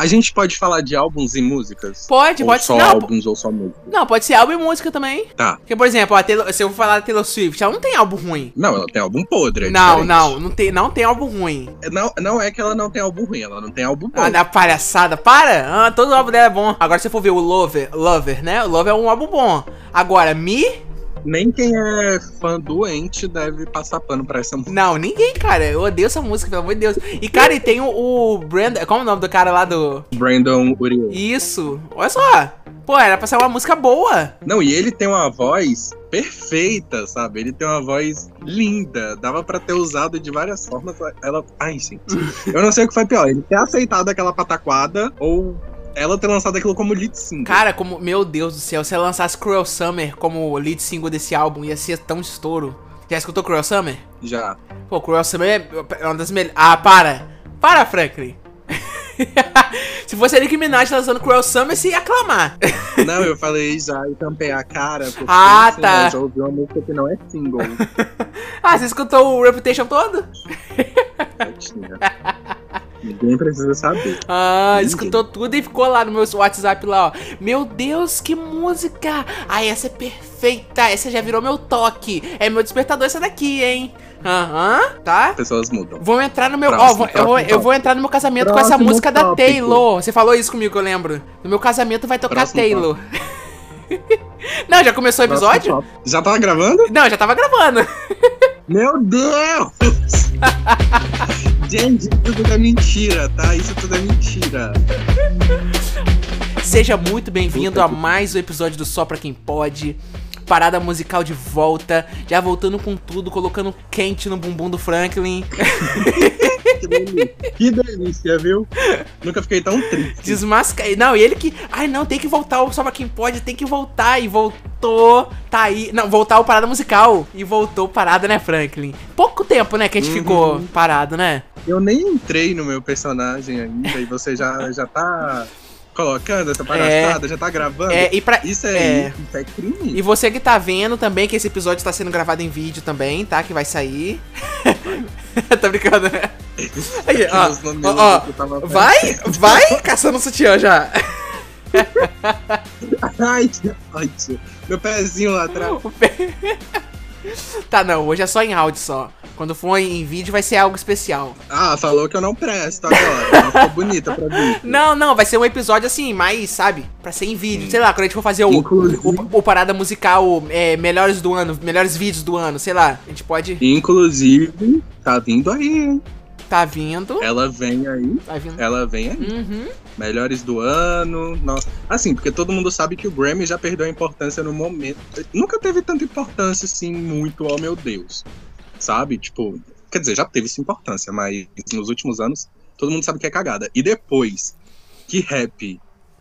A gente pode falar de álbuns e músicas? Pode, ou pode só não, álbuns ou só músicas? Não, pode ser álbum e música também. Tá. Porque, por exemplo, a Taylor- se eu for falar da Taylor Swift, ela não tem álbum ruim. Não, ela tem álbum podre. é não, diferente. não, não tem, não tem álbum ruim. não. Não é que ela não tem álbum ruim, ela não tem álbum bom. Ah, da palhaçada, para! Ah, todo álbum dela é bom. Agora, se você for ver o Lover, Lover, né? O Lover é um álbum bom. Agora, Me, Nem quem é fã doente deve passar pano pra essa música. não, ninguém, cara. Eu odeio essa música, pelo amor de Deus. E, cara, e tem o, o Brandon. Qual é o nome do cara lá do. Brandon Uriel. Isso. Olha só. Pô, era pra ser uma música boa. Não, e ele tem uma voz perfeita, sabe? Ele tem uma voz linda. Dava pra ter usado de várias formas. Ela. Ai, gente. Eu não sei o que foi pior. Ele ter aceitado aquela pataquada ou ela ter lançado aquilo como lead single. Cara, como. Meu Deus do céu, se ela lançasse Cruel Summer como lead single desse álbum, ia ser tão estouro. Já escutou Cruel Summer? Já. Pô, Cruel Summer é é uma das melhores. Ah, para! Para, Franklin! Se fosse a Nicki Minaj lançando Cruel Summer, você ia aclamar. Não, eu falei já e tampei a cara. Porque, Ah, tá. Eu já ouvi uma música que não é single. Ah, você escutou o Reputation todo? Tadinha. Ninguém precisa saber. Ah, Ninguém. escutou tudo e ficou lá no meu WhatsApp lá, ó. Meu Deus, que música! Ai, essa é perfeita! Essa já virou meu toque. É meu despertador essa daqui, hein? Aham, tá? Pessoas mudam. Vou entrar no meu. Ó, Próximo, eu, vou, próximo eu vou entrar no meu casamento com essa Próximo música da tópico. Taylor. Você falou isso comigo, eu lembro. No meu casamento vai tocar Próximo Taylor. Não, já começou o episódio? Próximo. Já tava gravando? Não, já tava gravando. Meu Deus! Gente, isso tudo é mentira, tá? Isso tudo é mentira. Seja muito bem-vindo a mais um episódio do Só Pra Quem Pode. Parada musical de volta, já voltando com tudo, colocando quente no bumbum do Franklin. Que delícia, viu? Nunca fiquei tão triste. Desmasca. Não, e ele que. Ai, não, tem que voltar o Só Pra Quem Pode, tem que voltar. E voltou. Tá aí. Não, voltar o Parada Musical. E voltou parada, né, Franklin? Pouco tempo, né, que a gente Uhum. ficou parado, né? Eu nem entrei no meu personagem ainda e você já, já tá colocando essa palhaçada, já tá gravando. É, e pra. Isso é. é, isso é crime. E você que tá vendo também que esse episódio tá sendo gravado em vídeo também, tá? Que vai sair. tá brincando, né? Aí, ó, ó, ó, que eu tava- Vai, vai caçando o sutiã já. Ai, que ódio. Meu pezinho lá atrás. Pé- tá, não, hoje é só em áudio só. Quando for em vídeo vai ser algo especial. Ah, falou que eu não presto agora. Ficou bonita pra mim. Não, não, vai ser um episódio assim, mais, sabe? Pra ser em vídeo. Sei lá, quando a gente for fazer o, Inclusive- o, o parada musical é, melhores do ano, melhores vídeos do ano, sei lá. A gente pode. Inclusive, tá vindo aí, hein? Tá vindo. Ela vem aí. Tá vindo. Ela vem aí. Uhum. Melhores do ano. Nossa. Assim, porque todo mundo sabe que o Grammy já perdeu a importância no momento. Nunca teve tanta importância assim, muito, oh meu Deus. Sabe? Tipo, quer dizer, já teve essa importância, mas nos últimos anos todo mundo sabe que é cagada. E depois que Rap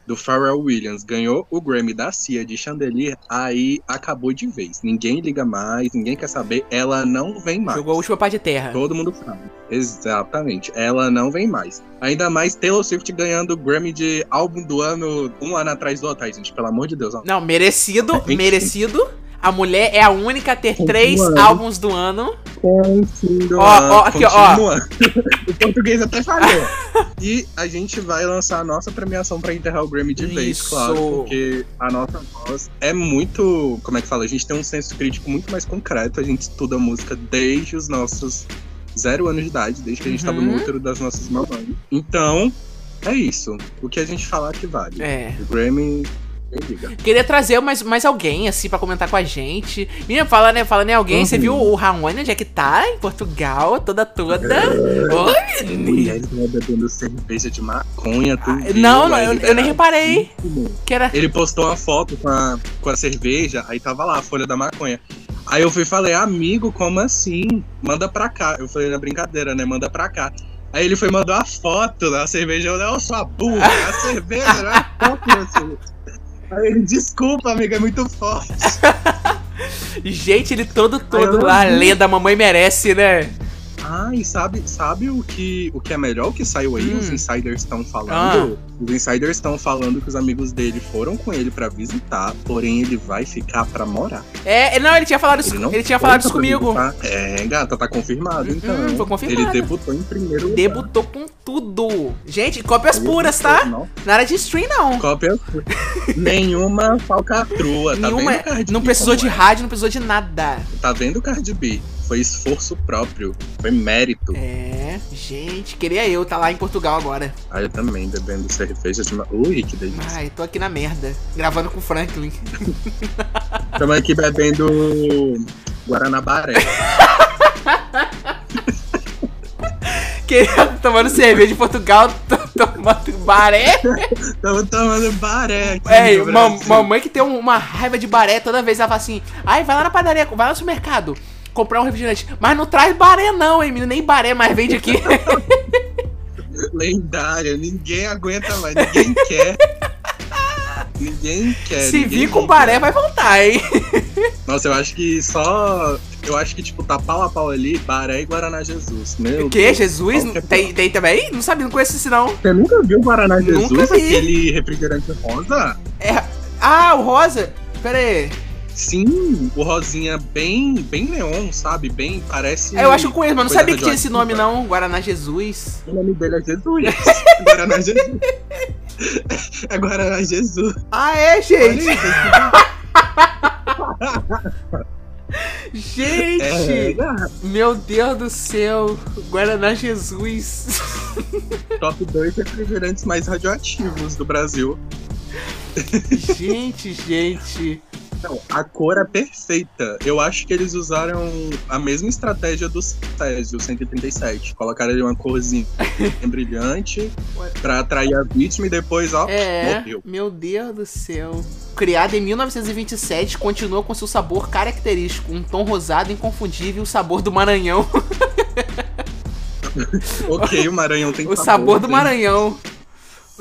do Pharrell Williams ganhou o Grammy da Cia de Chandelier, aí acabou de vez. Ninguém liga mais, ninguém quer saber, ela não vem mais. Jogou a última pá de terra. Todo mundo sabe. Exatamente. Ela não vem mais. Ainda mais Taylor Swift ganhando o Grammy de álbum do ano, um ano atrás do outro. Gente, pelo amor de Deus. Não, merecido, merecido. A mulher é a única a ter três Continuando. álbuns do ano. Continuando. Ó, ó, aqui, ó. continuando. o português até falhou. e a gente vai lançar a nossa premiação pra enterrar o Grammy de vez, Isso. claro. Porque a nossa voz é muito. Como é que fala? A gente tem um senso crítico muito mais concreto. A gente estuda música desde os nossos zero anos de idade, desde que a gente tava no Uhum. útero das nossas mamães. Então, é isso. O que a gente falar que vale. É. O Grammy. Queria trazer mais, mais alguém, assim, pra comentar com a gente. Menina, fala, né? Falando em alguém, você Uhum. viu o Raoni, onde é que tá? Em Portugal, toda, toda. Oi, menino. Mulheres né, bebendo cerveja de maconha, tu viu? Não, não, eu, eu nem reparei. Que era. Ele postou uma foto com a, com a cerveja, aí tava lá a folha da maconha. Aí eu fui e falei, amigo, como assim? Manda pra cá. Eu falei na brincadeira, né? Manda pra cá. Aí ele foi e mandou a foto da cerveja. Eu, não, sua burra, é a cerveja, não é a foto da cerveja. Aí ele, desculpa, amigo, é muito forte. Gente, ele todo, todo lá, lenda, a mamãe merece, né? Ah, e sabe, sabe o, que, o que é melhor? O que saiu aí? Hum. Os insiders estão falando. Ah. Os insiders estão falando que os amigos dele foram com ele pra visitar, porém ele vai ficar pra morar. É, não, ele tinha falado isso, Ele ele, tinha falado isso comigo. visitar. É, gata, tá confirmado, Hum, então. foi confirmado. Ele debutou em primeiro lugar. Debutou com tudo. Gente, cópias Ele puras, tá? Não, Nada de stream, não. cópia Nenhuma falcatrua, tá Nenhuma, Cardi não precisou de é? rádio, não precisou de nada. Tá vendo, Cardi B? Foi esforço próprio, foi mérito. É, gente, queria eu estar lá em Portugal agora. Ah, eu também, bebendo cerveja de... ma- Ui, que delícia. Ai, tô aqui na merda, gravando com o Franklin. Estamos aqui bebendo Guaranabaré. Queria tomando cerveja em Portugal, tomando baré. Estamos tomando baré aqui É, no ma- Brasil. mamãe que tem um- uma raiva de baré, toda vez ela fala assim: ai, vai lá na padaria, vai lá no supermercado. Comprar um refrigerante. Mas não traz baré, não, hein, menino? Nem baré mais vende aqui. Lendária, ninguém aguenta mais, ninguém quer. Ninguém quer. Se ninguém vir com baré, vai voltar, hein? Nossa, eu acho que só. Eu acho que, tipo, tá pau a pau ali, Baré e Guaraná Jesus. Meu O quê? Deus. Jesus? É Tem, tem também? Não sabia, não conheço esse não. Você nunca viu o Guaraná Nunca Jesus? vi. Aquele refrigerante rosa? É... Ah, o rosa? Pera aí. Sim, o rosinha bem, bem neon, sabe? Bem, parece. É, eu acho que eu conheço, mas não sabia que tinha esse nome não. Guaraná Jesus. O nome dele é Jesus. Guaraná Jesus. É Guaraná Jesus. Ah, é, Olha gente? isso, Gente! é, Meu Deus do céu. Guaraná Jesus. top 2 refrigerantes mais radioativos do Brasil. gente, gente. Não, a cor é perfeita. Eu acho que eles usaram a mesma estratégia do Césio 137. Colocaram ali uma corzinha brilhante pra atrair a vítima e depois, ó, É, morreu. meu Deus do céu. Criado em 1927, continua com seu sabor característico, um tom rosado inconfundível, o sabor do Maranhão. Ok, o Maranhão tem o sabor do tem- Maranhão.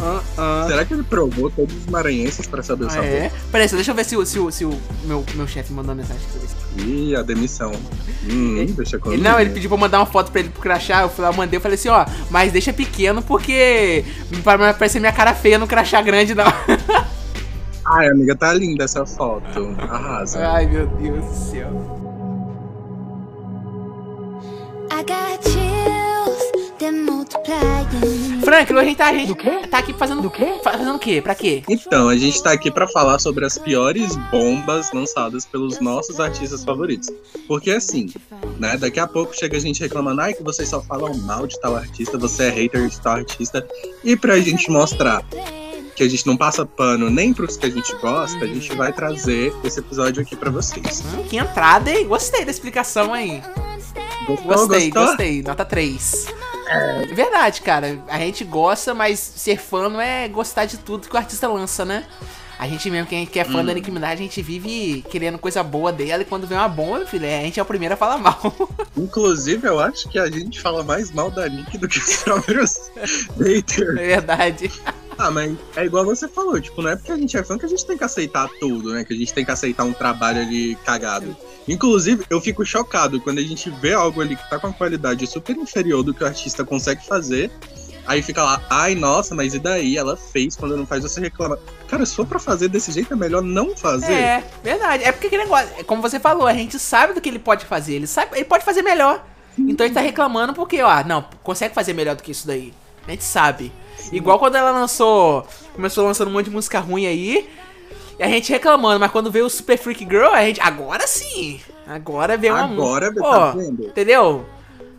Ah, ah. Será que ele provou todos os maranhenses pra saber o Ah, sabor? é? Peraí, deixa eu ver se, o- se, o- se o meu, meu chefe mandou uma mensagem pra ver. Ih, a demissão. Hum, Ele- deixa comigo. Ele, não, ele pediu pra eu mandar uma foto pra ele pro crachá. Eu fui lá, mandei, eu falei assim, ó, mas deixa pequeno porque pra não parecer minha cara feia no crachá grande, não. Ai, amiga, tá linda essa foto. Arrasa. Ai, meu Deus do céu. I got multiplying. Frank, hoje a gente tá, a gente tá aqui fazendo o quê? Fazendo o quê? Pra quê? Então, a gente tá aqui pra falar sobre as piores bombas lançadas pelos nossos artistas favoritos. Porque assim, né, daqui a pouco chega a gente reclamando, ai, que vocês só falam mal de tal artista, você é hater de tal artista. E pra gente mostrar que a gente não passa pano nem pros que a gente gosta, a gente vai trazer esse episódio aqui pra vocês. Hum, que entrada, hein? Gostei da explicação aí. Gostou? Gostei, Gostou? gostei. Nota 3. Verdade, cara. A gente gosta, mas ser fã não é gostar de tudo que o artista lança, né? A gente mesmo, quem que é fã Hum. da Nicki Minaj, a gente vive querendo coisa boa dela e quando vem uma bomba, filho, é, a gente é o primeiro a falar mal. Inclusive, eu acho que a gente fala mais mal da Nick do que os próprios haters. É verdade. Ah, mas é igual você falou, tipo, não é porque a gente é fã que a gente tem que aceitar tudo, né? Que a gente tem que aceitar um trabalho ali cagado. Inclusive, eu fico chocado quando a gente vê algo ali que tá com uma qualidade super inferior do que o artista consegue fazer. Aí fica lá, ai, nossa, mas e daí? Ela fez, quando não faz, você reclama. Cara, se for pra fazer desse jeito, é melhor não fazer. É, verdade. É porque aquele negócio, é como você falou, a gente sabe do que ele pode fazer. Ele sabe, ele pode fazer melhor. Então ele tá reclamando porque, ó, não, consegue fazer melhor do que isso daí. A gente sabe. Igual quando ela lançou. Começou lançando um monte de música ruim aí. E a gente reclamando, mas quando veio o Super Freak Girl, a gente. Agora sim! Agora veio uma Agora, música. tá Pô, vendo? entendeu?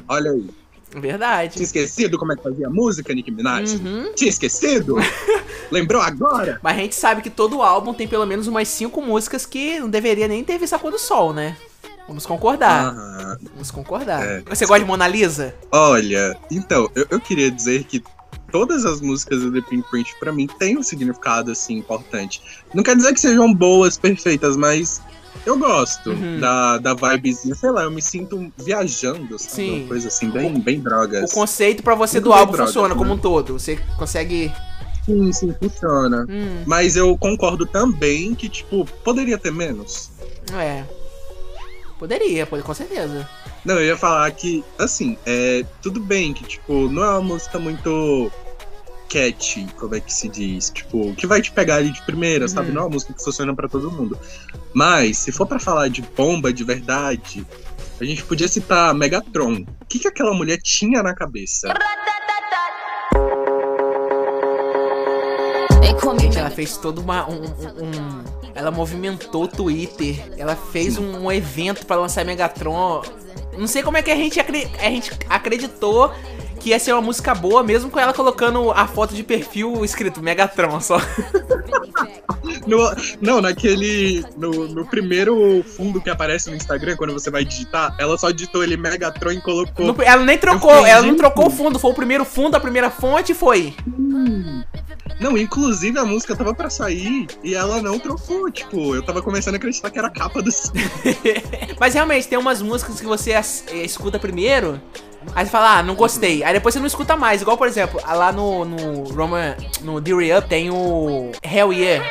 Olha aí. Tinha Verdade. esquecido como é que fazia música, Nicki Minaj? Uhum. Tinha esquecido? Lembrou agora? Mas a gente sabe que todo álbum tem pelo menos umas cinco músicas que não deveria nem ter visto a cor do sol, né? Vamos concordar. Aham. Vamos concordar. É. Você gosta de Mona Lisa? Olha, então, eu, eu queria dizer que todas as músicas do The Pink Print, pra mim, têm um significado, assim, importante. Não quer dizer que sejam boas, perfeitas, mas eu gosto Uhum. da, da vibezinha. Sei lá, eu me sinto viajando, sabe? Sim. Uma coisa assim, bem, bem drogas. O conceito pra você Muito do álbum brother, funciona como né? um todo. Você consegue. Sim, sim, funciona. Hum, Mas eu concordo também que, tipo, poderia ter menos. é. Poderia, pode, com certeza. Não, eu ia falar que, assim, é, tudo bem que, tipo, não é uma música muito catchy, como é que se diz? Tipo, que vai te pegar ali de primeira, sabe? Uhum. Não é uma música que funciona pra todo mundo. Mas, se for pra falar de bomba de verdade, a gente podia citar Megatron. O que, que aquela mulher tinha na cabeça? Gente, ela fez todo uma, um, um- um- Ela movimentou o Twitter. Ela fez um, um evento pra lançar Megatron. Não sei como é que a gente, a gente acreditou que ia ser uma música boa, mesmo com ela colocando a foto de perfil escrito Megatron só. No- não, naquele. No, no primeiro fundo que aparece no Instagram, quando você vai digitar, ela só digitou ele Megatron e colocou. Não- ela nem trocou, ela não trocou o fundo. Foi o primeiro fundo, a primeira fonte foi. Não, inclusive a música tava pra sair e ela não trocou. Tipo, eu tava começando a acreditar que era a capa do Mas realmente, tem umas músicas que você as- eh, escuta primeiro, aí você fala, ah, não gostei. Aí depois você não escuta mais. Igual, por exemplo, lá no, no Roman, no The Up tem o Hell Yeah.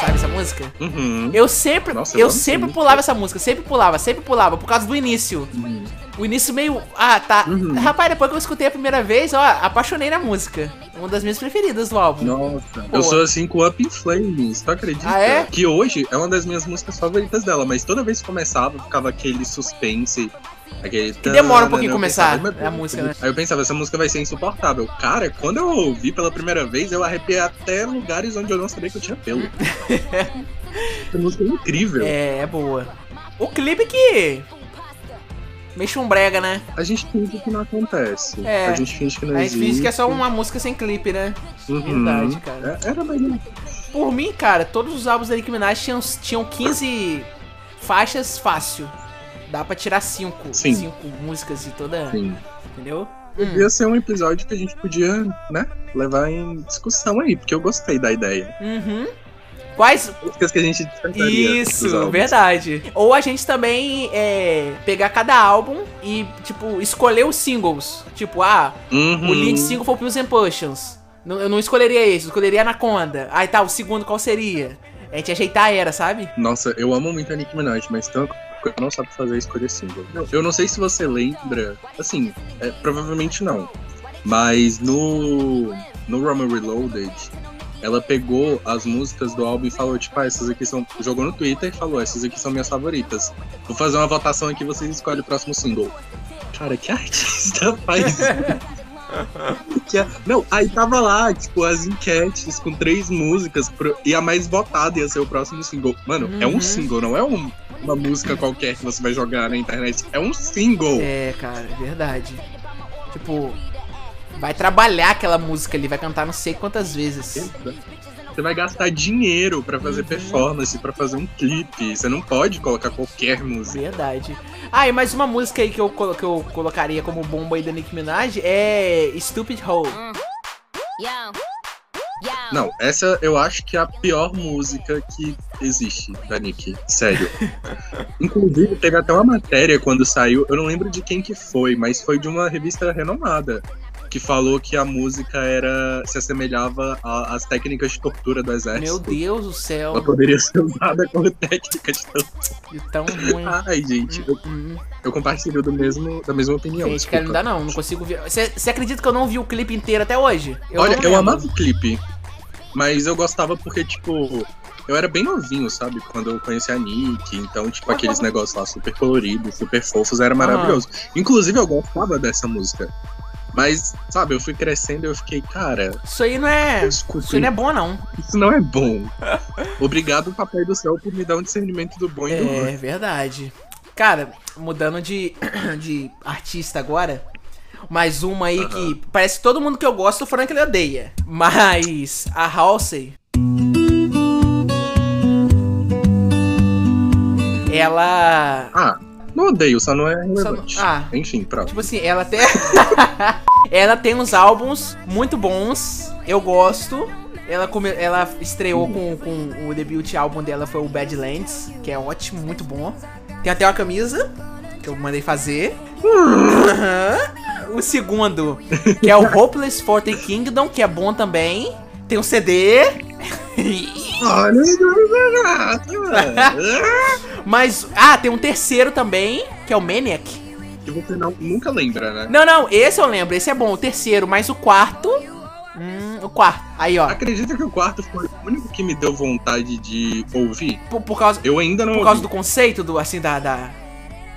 Sabe essa música? Uhum. Eu sempre, Nossa, eu eu sempre pulava essa música, sempre pulava, sempre pulava, por causa do início. O início meio. Ah, tá. Uhum. Rapaz, depois que eu escutei a primeira vez, ó, apaixonei na música. Uma das minhas preferidas do álbum. Nossa, Pô. eu sou assim com Up in Flames, tu acredita? Ah, é? Que hoje é uma das minhas músicas favoritas dela, mas toda vez que começava, ficava aquele suspense. Aquele Que demora um pouquinho eu começar, pensava, "Meu é a música, né?" Aí eu pensava, essa música vai ser insuportável. Cara, quando eu ouvi pela primeira vez, eu arrepiei até lugares onde eu não sabia que eu tinha pelo. essa música é incrível. É, é boa. O clipe que. Mexe um brega, né? A gente finge que não acontece. É. A gente finge que não A gente existe. finge que é só uma música sem clipe, né? Uhum. Verdade, cara. É- Era melhor. Por mim, cara, todos os álbuns da Nicki Minaj tinham, tinham 15 faixas fácil. Dá pra tirar 5. Sim. 5 músicas e toda. Sim. Entendeu? Hum. Podia ser um episódio que a gente podia, né, levar em discussão aí, porque eu gostei da ideia. Uhum. Quais. Músicas que a gente Isso, verdade. Ou a gente também é, pegar cada álbum e, tipo, escolher os singles. Tipo, ah, Uhum. o lead single foi Pills and Potions. Não- Eu não escolheria esse, eu escolheria Anaconda. Aí tá, o segundo qual seria? A gente ajeitar a era, sabe? Nossa, eu amo muito a Nicki Minaj, mas tanto que eu não sabe fazer escolha single. Eu não sei se você lembra, assim, é, provavelmente não, mas no, no Roman Reloaded, ela pegou as músicas do álbum e falou, tipo, ah, essas aqui são... Jogou no Twitter e falou, essas aqui são minhas favoritas. Vou fazer uma votação aqui, vocês escolhem o próximo single. Cara, que artista faz isso? Que Não, aí tava lá, tipo, as enquetes com três músicas pro- e a mais votada ia ser o próximo single. Mano, é Uhum. um single, não é um- uma música qualquer que você vai jogar na internet. É um single. É, cara, é verdade. Tipo, vai trabalhar aquela música ali, vai cantar não sei quantas vezes. Você vai gastar dinheiro pra fazer Uhum. performance, pra fazer um clipe. Você não pode colocar qualquer música. Verdade. Ah, e mais uma música aí que eu, colo- que eu colocaria como bomba aí da Nicki Minaj é Stupid Hole. Yo. Não, essa eu acho que é a pior música que existe da Nicki. Sério. Inclusive, teve até uma matéria quando saiu, eu não lembro de quem que foi, mas foi de uma revista renomada. Que falou que a música era. se assemelhava às técnicas de tortura do exército. Meu Deus do céu. Ela poderia ser usada como técnica de tortura. De tão ruim. Ai, gente, eu, Hum, eu compartilho do mesmo, da mesma opinião. Gente, cara, não dá não, não consigo ver. Você acredita que eu não vi o clipe inteiro até hoje? Olha, não eu amava o clipe, mas eu gostava porque, tipo, eu era bem novinho, sabe? Quando eu conheci a Nick, então, tipo, aqueles negócios lá super coloridos, super fofos, era maravilhoso. Inclusive, eu gostava dessa música. Mas, sabe, eu fui crescendo e eu fiquei, cara, Isso aí não é. Isso aí não é bom, não. isso não é bom. Obrigado, Papai do Céu, por me dar um discernimento do bom e do ruim. É verdade. Cara, mudando de, de artista agora. Mais uma aí que parece que todo mundo que eu gosto, o Frank ele odeia. Mas a Halsey. Ela. Ah, não odeio, só não é relevante. Não- ah. Enfim, próximo. Tipo assim, ela tem. ela tem uns álbuns muito bons. Eu gosto. Ela, come... ela estreou com, com o debut álbum dela foi o Badlands, que é ótimo, muito bom. Tem até uma camisa que eu mandei fazer. Aham. o segundo, que é o Hopeless Forte Kingdom, que é bom também. Tem um CD. Olha Mas, ah, tem um terceiro também, que é o Maniac. Que você não, nunca lembra, né? Não, não, esse eu lembro, esse é bom, o terceiro, mas o quarto. Hum, o quarto. Aí, ó. Acredita que o quarto foi o único que me deu vontade de ouvir? Por, por causa, Eu ainda não por causa do ouvi. conceito, do, assim, da. da...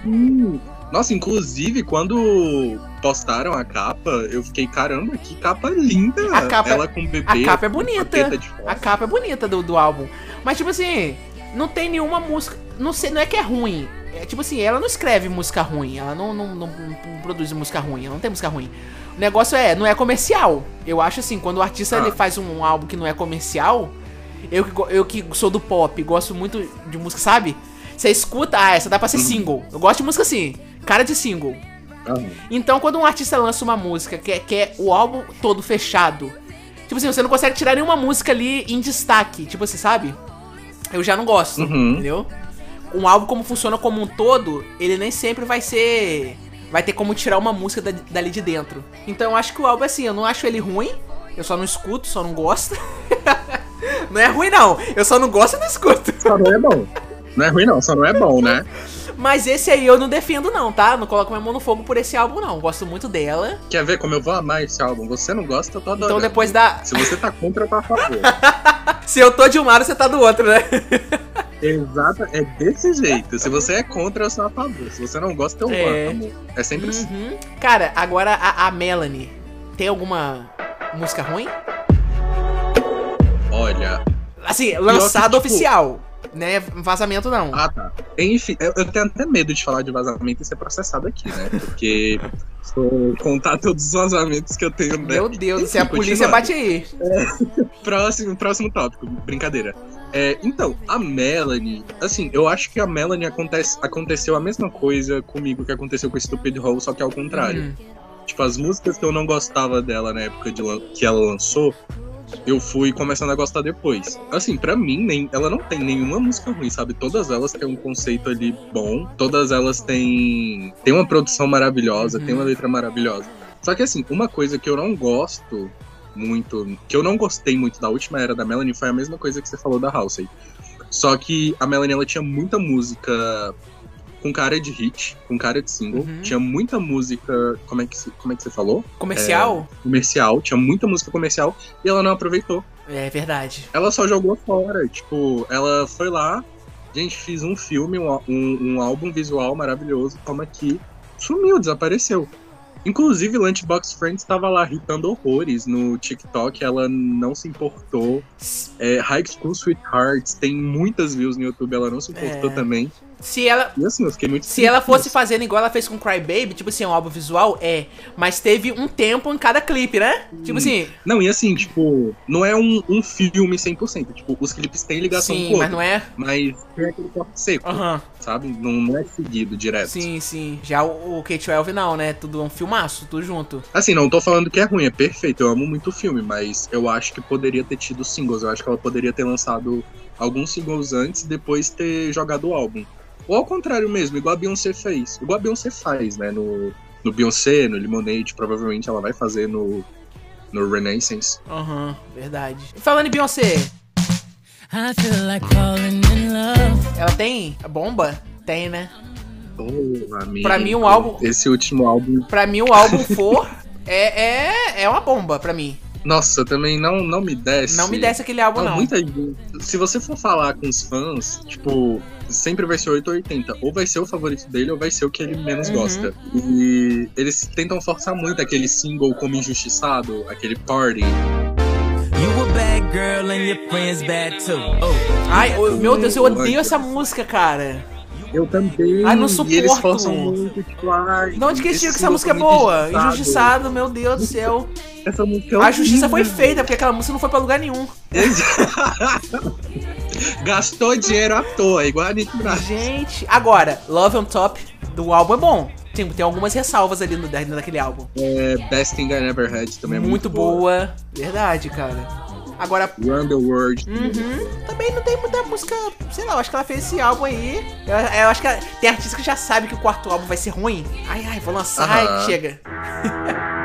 Hum. Nossa, inclusive, quando postaram a capa, eu fiquei, caramba, que capa linda! A capa- Ela com bebê. A capa é bonita. A capa é bonita do, do álbum. Mas, tipo assim, não tem nenhuma música. Não, sei, não é que é ruim. É tipo assim, ela não escreve música ruim. Ela não, não, não, não produz música ruim. Ela não tem música ruim. O negócio é, não é comercial. Eu acho assim, quando o artista Ah. ele faz um álbum que não é comercial, eu eu que sou do pop, gosto muito de música, sabe? Você escuta, ah, essa dá pra ser Uhum. single. Eu gosto de música assim, cara de single. Então, quando um artista lança uma música que é, que é o álbum todo fechado, tipo assim, você não consegue tirar nenhuma música ali em destaque, tipo assim, sabe? Eu já não gosto, Uhum. entendeu? Um álbum, como funciona como um todo, ele nem sempre vai ser. Vai ter como tirar uma música da- dali de dentro. Então, eu acho que o álbum, assim, eu não acho ele ruim, eu só não escuto, só não gosto. não é ruim, não, eu só não gosto e não escuto. Só não é bom. Não é ruim, não, só não é bom, né? Mas esse aí eu não defendo, não, tá? Não coloco minha mão no fogo por esse álbum, não. Gosto muito dela. Quer ver como eu vou amar esse álbum? Você não gosta, eu tô adorando. Então, depois da. Se você tá contra, eu tô a favor. Se eu tô de um lado, você tá do outro, né? Exato, é desse jeito. Se você é contra, eu sou a favor. Se você não gosta, eu É. amo. É sempre assim. Uhum. Cara, agora a, a Melanie. Tem alguma música ruim? Olha. Assim, lançado tipo- oficial. Né? Vazamento não. Ah, tá. Enfim, eu, eu tenho até medo de falar de vazamento e ser processado aqui, né? Porque se eu contar todos os vazamentos que eu tenho. né? Meu Deus, se a Enfim, polícia bate aí. Próximo, próximo tópico, brincadeira. É, então, a Melanie, assim, eu acho que a Melanie acontece, aconteceu a mesma coisa comigo que aconteceu com Stupid Hole, só que ao contrário. Hum. Tipo, as músicas que eu não gostava dela na época de que ela lançou, eu fui começando a gostar depois. Assim, pra mim, nem, ela não tem nenhuma música ruim, sabe? Todas elas têm um conceito ali bom, todas elas têm, têm uma produção maravilhosa, Uhum. tem uma letra maravilhosa. Só que, assim, uma coisa que eu não gosto muito, que eu não gostei muito da última era da Melanie foi a mesma coisa que você falou da Halsey. Só que a Melanie, ela tinha muita música com cara de hit, com cara de single. Uhum. Tinha muita música. Como é que, como é que você falou? Comercial? Comercial. Tinha muita música comercial e ela não aproveitou. É, verdade. Ela só jogou fora. Tipo, ela foi lá. Gente, fiz um filme, um, um, um álbum visual maravilhoso. Toma aqui. Sumiu, desapareceu. Inclusive, Lunchbox Friends estava lá irritando horrores no TikTok. Ela não se importou. É, High School Sweethearts tem muitas views no YouTube. Ela não se importou É. também. Se ela, assim, Se ela fosse fazendo igual ela fez com Cry Baby, tipo assim, um álbum visual, é. Mas teve um tempo em cada clipe, né? Tipo Hum. assim, Não, e assim, tipo, não é um, um filme 100%. Tipo, os clipes têm ligação sim, com o mas outro. não é. Mas tem aquele corte seco, Aham. sabe? Não, não é seguido direto. Sim, sim. Já o, o K-12 não, né? Tudo um filmaço, tudo junto. Assim, não tô falando que é ruim, é perfeito. Eu amo muito o filme, mas eu acho que poderia ter tido singles. Eu acho que ela poderia ter lançado alguns singles antes e depois ter jogado o álbum. Ou ao contrário mesmo, igual a Beyoncé fez. Igual a Beyoncé faz, né? No, no Beyoncé, no Lemonade, provavelmente ela vai fazer no, no Renaissance. Aham, verdade. E falando em Beyoncé, I feel like falling in love. ela tem a bomba? Tem, né? Oh, amigo. Pra mim, um álbum- Esse último álbum. Pra mim, o álbum For é, é, é uma bomba pra mim. Nossa, também não, não me desce. Não me desce aquele álbum, Ah, não. muita gente. Se você for falar com os fãs, tipo, sempre vai ser 880. Ou vai ser o favorito dele, ou vai ser o que ele menos Uhum. gosta. E eles tentam forçar muito aquele single como injustiçado, aquele party. You a bad girl and your friends bad too. Oh. Ai, meu Deus, eu odeio essa música, cara. Eu também. Ai, não E eles suporto. forçam muito, tipo, ai. De onde que eles tiram que essa música é boa? Injustiçado, meu Deus do céu. Essa música é A justiça foi feita, porque aquela música não foi pra lugar nenhum. Gastou dinheiro à toa, igual a Nick Minaj. Gente, agora, Love on Top do álbum é bom. Tem, tem algumas ressalvas ali no, dentro daquele álbum. É, Best Thing I Never Had também é muito, muito, boa. Verdade, cara. Agora. Run the World. Uhum. Também não tem muita música. Sei lá, eu acho que ela fez esse álbum aí. Eu, eu acho que ela, tem artista que já sabe que o quarto álbum vai ser ruim. Ai, ai, vou lançar. Uhum. Ai, chega.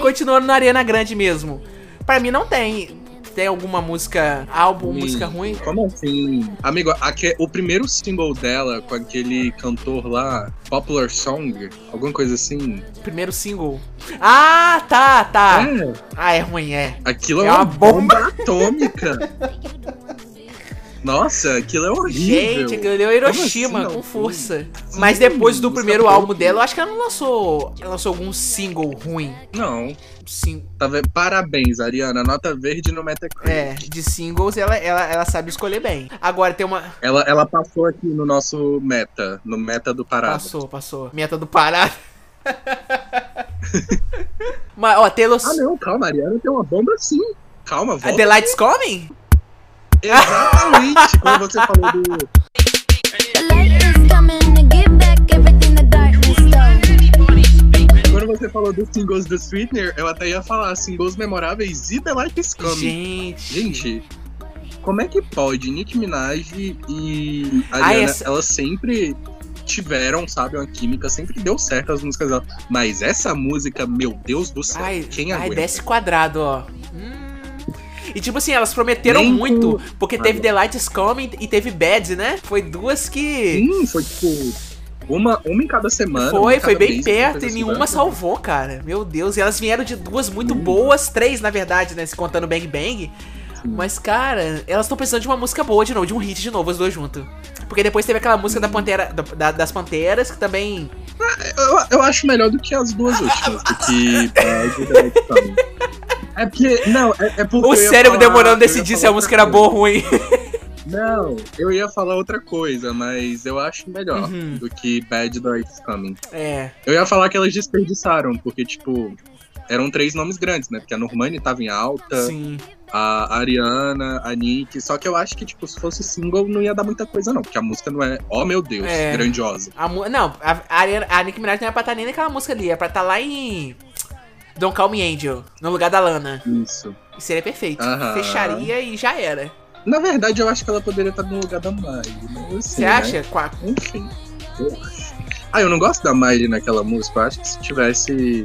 Continuando na Arena Grande mesmo. Pra mim não tem. Tem alguma música, álbum, Sim. música ruim? Como assim? Amigo, aque- o primeiro single dela com aquele cantor lá, Popular Song, alguma coisa assim. Primeiro single. Ah, tá, tá. É, Ah, é ruim, é. aquilo é, É uma uma bomba, atômica. Nossa, aquilo é horrível. Gente, aquilo deu Hiroshima Como assim, com força. Sim, Mas depois do primeiro é álbum dela, eu acho que ela não lançou. Ela lançou algum single ruim. Não, Sim, tá vendo? Parabéns, Ariana. Nota verde no Metacritic. é, de singles ela, ela, ela sabe escolher bem. Agora tem uma. Ela, ela passou aqui no nosso meta, no meta do Parada. Passou, passou. Meta do Pará. Mas, ó, Taylor Ah, não, calma, a Ariana tem uma bomba sim. Calma, A volta. The Light's Coming? Exatamente, quando você falou do. Você falou dos singles do Sweetener, eu até ia falar singles memoráveis e The Light is Coming. Gente. Gente, como é que pode Nicki Minaj e Ah, Ariana, essa- elas sempre tiveram, sabe, uma química, sempre deu certo as músicas dela. Mas essa música, meu Deus do céu, Ai, quem ai aguenta? desce quadrado, ó. Hum. E tipo assim, elas prometeram Nem muito, porque teve The Light is Coming e teve Bad, né? Foi duas que. Sim, foi tipo uma, uma em cada semana. Foi, foi bem mês, perto e nenhuma salvou, cara. Meu Deus. E elas vieram de duas muito boas, três, na verdade, né? Se contando Bang Bang. Mas, cara, elas estão precisando de uma música boa de novo, de um hit de novo, as duas juntas. Porque depois teve aquela música da Pantera, da- da- das Panteras, que também. Eu, eu acho melhor do que as duas últimas, do que Bad e The Light is Coming. É porque. Não, é, é porque. O cérebro falar- demorando a decidir se a outra música era boa ou ruim. Não, eu ia falar outra coisa, mas eu acho melhor Uhum. do que Bad is Coming. É. Eu ia falar que elas desperdiçaram, porque, tipo, eram três nomes grandes, né? Porque a Normani tava em alta, Sim. a Ariana, a Nick. Só que eu acho que, tipo, se fosse single, não ia dar muita coisa, não. Porque a música não é, oh meu Deus, É. grandiosa. A, não, a, Ariana- a Nicki Minaj não é pra estar nem naquela música ali, é pra estar lá em. Don't Call Me Angel, no lugar da Lana. Isso. E seria perfeito. Aham. Fecharia e já era. Na verdade, eu acho que ela poderia estar no lugar da Miley. Eu Você né? acha? Qua- Enfim. Eu acho. Ah, eu não gosto da Miley naquela música. Eu acho que se tivesse.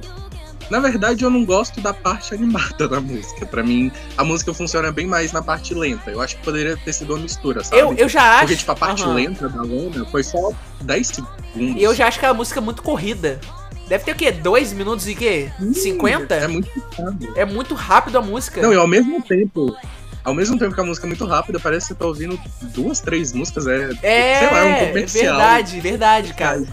Na verdade, eu não gosto da parte animada da música. Pra mim, a música funciona bem mais na parte lenta. Eu acho que poderia ter sido uma mistura, sabe? Eu, eu já acho. Porque, tipo, a parte Aham. lenta da Lana foi só 10 segundos. E eu já acho que a música é muito corrida. Deve ter o quê? Dois minutos e quê? Hum, 50? É muito rápido. É muito rápido a música. Não, e ao mesmo tempo. Ao mesmo tempo que a música é muito rápida, parece que você tá ouvindo duas, três músicas. É, é, sei lá, é um comercial. verdade, verdade, cara.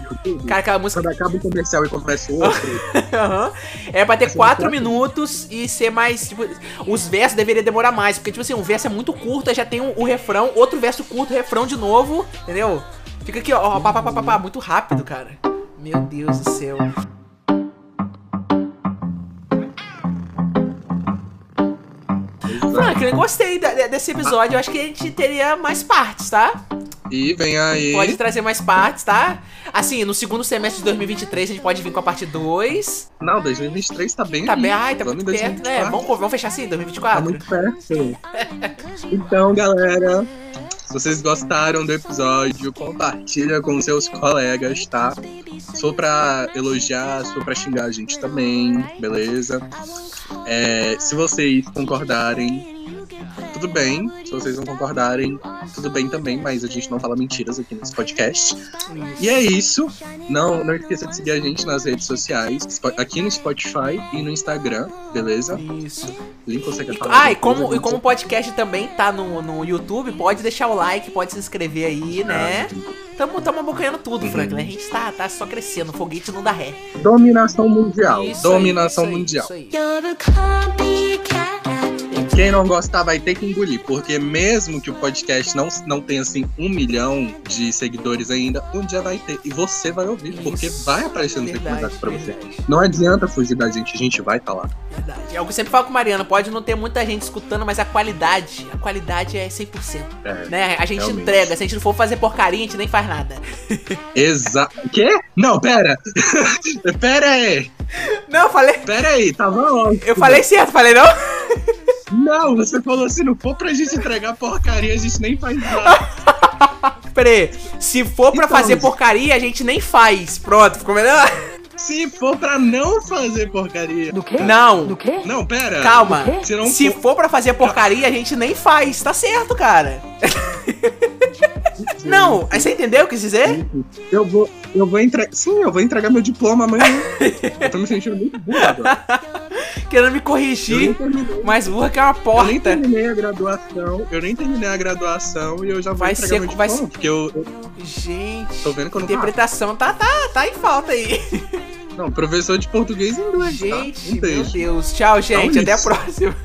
Cara, aquela música. Quando acaba o comercial e começa outro. Aham. É pra ter São quatro quatro. minutos e ser mais. Tipo, os versos deveriam demorar mais. Porque, tipo assim, um verso é muito curto, aí já tem o, o refrão, outro verso curto, refrão de novo, entendeu? Fica aqui, ó, ó, pá, pá, pá, pá, pá, muito rápido, cara. Meu Deus do céu. Eu gostei desse episódio. Eu acho que a gente teria mais partes, tá? E vem aí. Pode trazer mais partes, tá? Assim, no segundo semestre de 2023 a gente pode vir com a parte 2. Não, 2023 tá bem. Tá bem, ai, tá muito perto, né? 2024. Vamos, vamos fechar assim, Tá 2024? muito perto. Então, galera, se vocês gostaram do episódio, compartilha com seus colegas, tá? For pra elogiar, for pra xingar a gente também, beleza? É, se vocês concordarem, tudo bem. Se vocês não concordarem, tudo bem também, mas a gente não fala mentiras aqui nesse podcast. E é isso. Não, não esqueça de seguir a gente nas redes sociais, aqui no Spotify e no Instagram, beleza? Isso. Link você quer falar. ah, e como, e como o podcast também tá no, no YouTube, pode deixar o like, pode se inscrever aí, né? Tamo, tamo abocanhando tudo, Uhum. Franklin. A gente tá, tá só crescendo, foguete não dá ré. Dominação mundial. Isso aí, Dominação isso aí, mundial. isso aí. Quem não gostar vai ter que engolir, porque mesmo que o podcast não, não tenha assim um milhão de seguidores ainda, um dia vai ter. E você vai ouvir, porque Isso. vai aparecer nos recomendados pra você. verdade. Não adianta fugir da gente, a gente vai estar lá. Verdade. É o que eu sempre falo com o Mariano, pode não ter muita gente escutando, mas a qualidade, a qualidade é 100%. É. Né? A gente Realmente. entrega, se a gente não for fazer porcaria, a gente nem faz nada. Exato. Quê? Não, pera! pera aí! Não, eu falei. Pera aí, tava ótimo. Eu falei certo, falei não? Não, você falou se não for pra gente entregar porcaria, a gente nem faz nada. Pera aí. Se for pra Então, fazer porcaria, a gente nem faz. Pronto, ficou melhor? Se for pra não fazer porcaria. Do quê? Não. Do quê? Não, pera. Calma. Se não Se for- for pra fazer porcaria, a gente nem faz. Tá certo, cara. Não, você entendeu o que eu quis dizer? Eu vou, eu vou entregar. Sim, eu vou entregar meu diploma amanhã. eu tô me sentindo muito burro agora. Querendo me corrigir, mas burra que é uma eu nem porta. terminei a graduação. Eu nem terminei a graduação e eu já vou Vai entregar ser- meu vai diploma. Porque eu, eu Gente, tô vendo que eu não interpretação tá, tá, tá em falta aí. Não, professor de português e inglês, tá? Gente, Um meu. Deus. Tchau, gente. Então Até a próxima.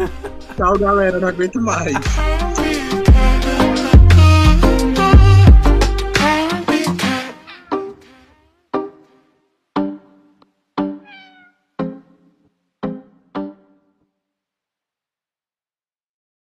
Tchau, galera. Não aguento mais.